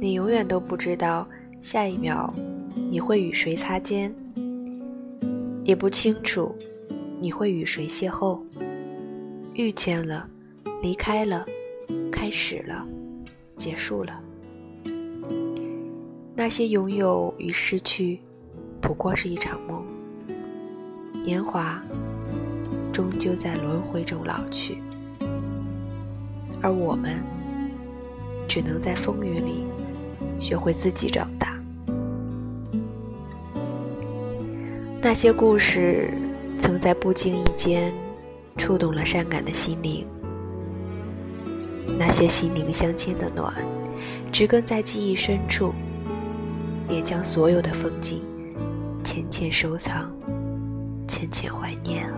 你永远都不知道下一秒你会与谁擦肩，也不清楚你会与谁邂逅。遇见了，离开了，开始了，结束了。那些拥有与失去，不过是一场梦。年华终究在轮回中老去，而我们只能在风雨里学会自己长大。那些故事曾在不经意间触动了善感的心灵，那些心灵相牵的暖，植根在记忆深处，也将所有的风景浅浅收藏。浅浅怀念。